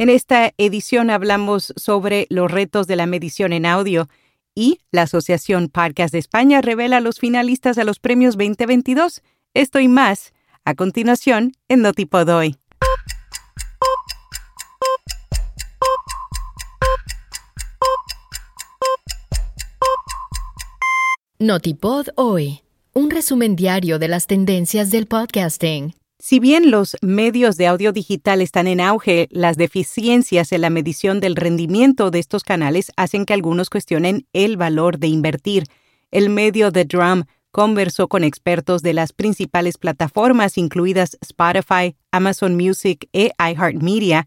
En esta edición hablamos sobre los retos de la medición en audio y la Asociación Podcast de España revela a los finalistas a los premios 2022. Esto y más a continuación en Notipod hoy. Notipod hoy, un resumen diario de las tendencias del podcasting. Si bien los medios de audio digital están en auge, las deficiencias en la medición del rendimiento de estos canales hacen que algunos cuestionen el valor de invertir. El medio The Drum conversó con expertos de las principales plataformas, incluidas Spotify, Amazon Music e iHeartMedia,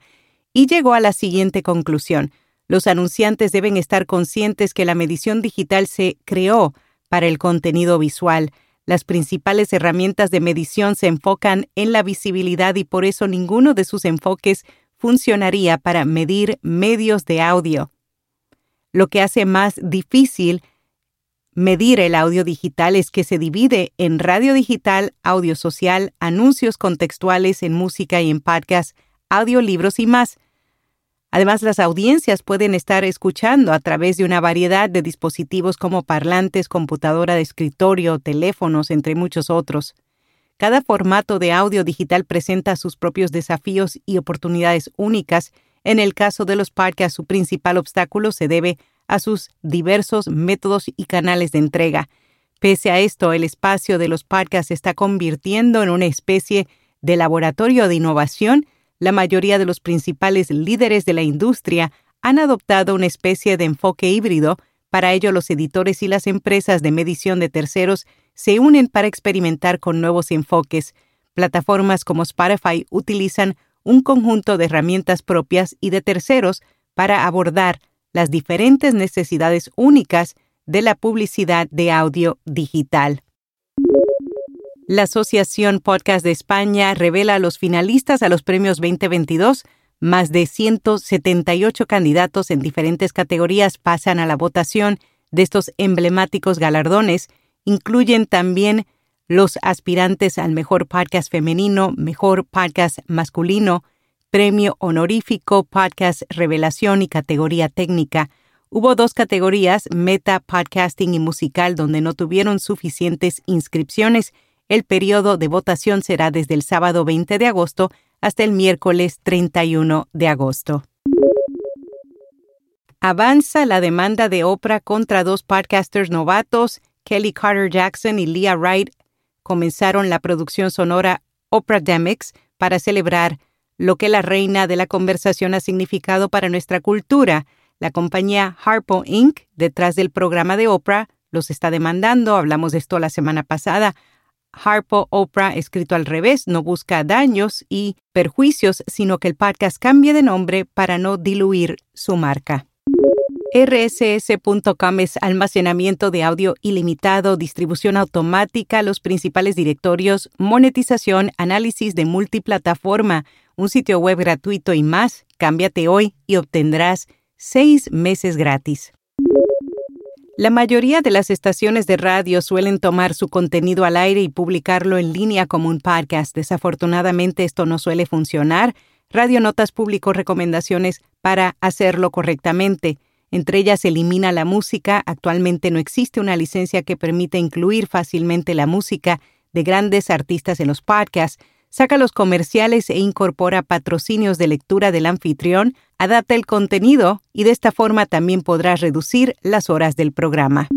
y llegó a la siguiente conclusión. Los anunciantes deben estar conscientes que la medición digital se creó para el contenido visual. Las principales herramientas de medición se enfocan en la visibilidad y por eso ninguno de sus enfoques funcionaría para medir medios de audio. Lo que hace más difícil medir el audio digital es que se divide en radio digital, audio social, anuncios contextuales en música y en podcast, audiolibros y más. Además, las audiencias pueden estar escuchando a través de una variedad de dispositivos como parlantes, computadora de escritorio, teléfonos, entre muchos otros. Cada formato de audio digital presenta sus propios desafíos y oportunidades únicas. En el caso de los podcasts, su principal obstáculo se debe a sus diversos métodos y canales de entrega. Pese a esto, el espacio de los podcasts se está convirtiendo en una especie de laboratorio de innovación la mayoría de los principales líderes de la industria han adoptado una especie de enfoque híbrido. Para ello, los editores y las empresas de medición de terceros se unen para experimentar con nuevos enfoques. Plataformas como Spotify utilizan un conjunto de herramientas propias y de terceros para abordar las diferentes necesidades únicas de la publicidad de audio digital. La Asociación Podcast de España revela a los finalistas a los premios 2022. Más de 178 candidatos en diferentes categorías pasan a la votación de estos emblemáticos galardones. Incluyen también los aspirantes al mejor podcast femenino, mejor podcast masculino, premio honorífico, podcast revelación y categoría técnica. Hubo dos categorías, meta, podcasting y musical, donde no tuvieron suficientes inscripciones el periodo de votación será desde el sábado 20 de agosto hasta el miércoles 31 de agosto. Avanza la demanda de Oprah contra dos podcasters novatos, Kelly Carter Jackson y Leah Wright. Comenzaron la producción sonora Oprah Demics para celebrar lo que la reina de la conversación ha significado para nuestra cultura. La compañía Harpo Inc., detrás del programa de Oprah, los está demandando. Hablamos de esto la semana pasada. Harpo Oprah, escrito al revés, no busca daños y perjuicios, sino que el podcast cambie de nombre para no diluir su marca. RSS.com es almacenamiento de audio ilimitado, distribución automática, los principales directorios, monetización, análisis de multiplataforma, un sitio web gratuito y más. Cámbiate hoy y obtendrás seis meses gratis. La mayoría de las estaciones de radio suelen tomar su contenido al aire y publicarlo en línea como un podcast. Desafortunadamente esto no suele funcionar. Radio Notas publicó recomendaciones para hacerlo correctamente. Entre ellas elimina la música. Actualmente no existe una licencia que permita incluir fácilmente la música de grandes artistas en los podcasts saca los comerciales e incorpora patrocinios de lectura del anfitrión, adapta el contenido y de esta forma también podrás reducir las horas del programa.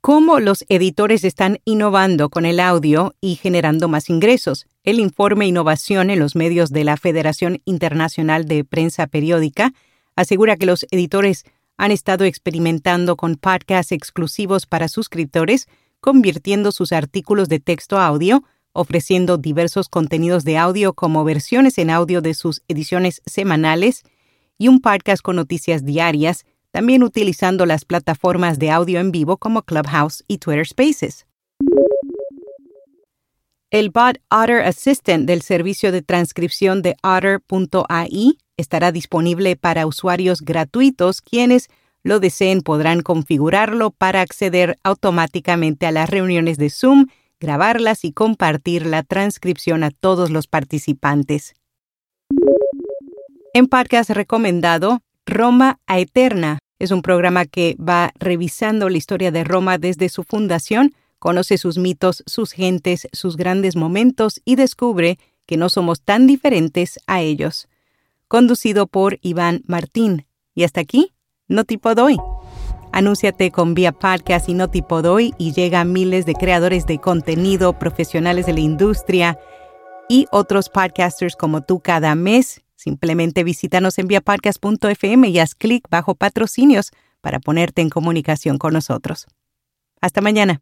¿Cómo los editores están innovando con el audio y generando más ingresos? El informe Innovación en los medios de la Federación Internacional de Prensa Periódica asegura que los editores han estado experimentando con podcasts exclusivos para suscriptores, convirtiendo sus artículos de texto a audio ofreciendo diversos contenidos de audio como versiones en audio de sus ediciones semanales y un podcast con noticias diarias, también utilizando las plataformas de audio en vivo como Clubhouse y Twitter Spaces. El bot Otter Assistant del servicio de transcripción de Otter.ai estará disponible para usuarios gratuitos quienes lo deseen podrán configurarlo para acceder automáticamente a las reuniones de Zoom grabarlas y compartir la transcripción a todos los participantes. En podcast recomendado, Roma a Eterna. Es un programa que va revisando la historia de Roma desde su fundación, conoce sus mitos, sus gentes, sus grandes momentos y descubre que no somos tan diferentes a ellos. Conducido por Iván Martín. Y hasta aquí, no tipo doy. Anúnciate con Vía Podcast y no tipo doy y llega a miles de creadores de contenido, profesionales de la industria y otros podcasters como tú cada mes Simplemente visítanos en viapodcast.fm y haz clic bajo patrocinios para ponerte en comunicación con nosotros. Hasta mañana.